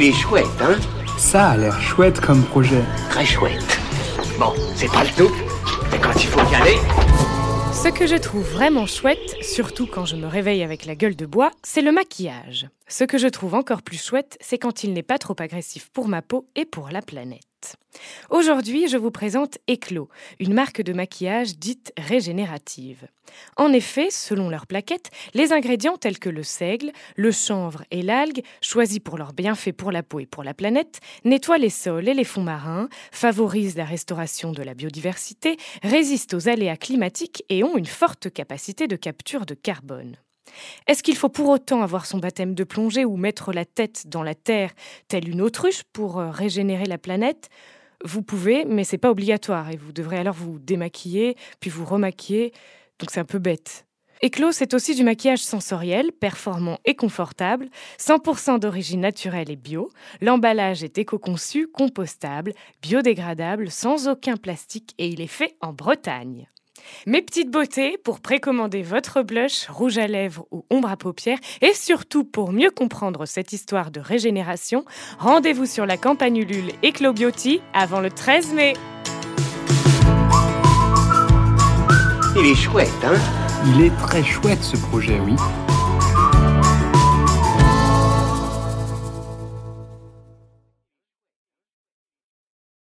Il est chouette, hein Ça a l'air chouette comme projet. Très chouette. Bon, c'est pas le tout, mais quand il faut y aller... Ce que je trouve vraiment chouette, surtout quand je me réveille avec la gueule de bois, c'est le maquillage. Ce que je trouve encore plus chouette, c'est quand il n'est pas trop agressif pour ma peau et pour la planète. Aujourd'hui, je vous présente Eclos, une marque de maquillage dite régénérative. En effet, selon leurs plaquettes, les ingrédients tels que le seigle, le chanvre et l'algue, choisis pour leurs bienfaits pour la peau et pour la planète, nettoient les sols et les fonds marins, favorisent la restauration de la biodiversité, résistent aux aléas climatiques et ont une forte capacité de capture de carbone. Est-ce qu'il faut pour autant avoir son baptême de plongée ou mettre la tête dans la terre, telle une autruche, pour euh, régénérer la planète? Vous pouvez, mais c'est pas obligatoire et vous devrez alors vous démaquiller, puis vous remaquiller, donc c'est un peu bête. Eclos, c'est aussi du maquillage sensoriel, performant et confortable, 100% d'origine naturelle et bio. L'emballage est éco-conçu, compostable, biodégradable, sans aucun plastique et il est fait en Bretagne. Mes petites beautés, pour précommander votre blush, rouge à lèvres ou ombre à paupières, et surtout pour mieux comprendre cette histoire de régénération, rendez-vous sur la campagne Ulule Eclobioty avant le 13 mai. Il est chouette, hein? Il est très chouette ce projet, oui.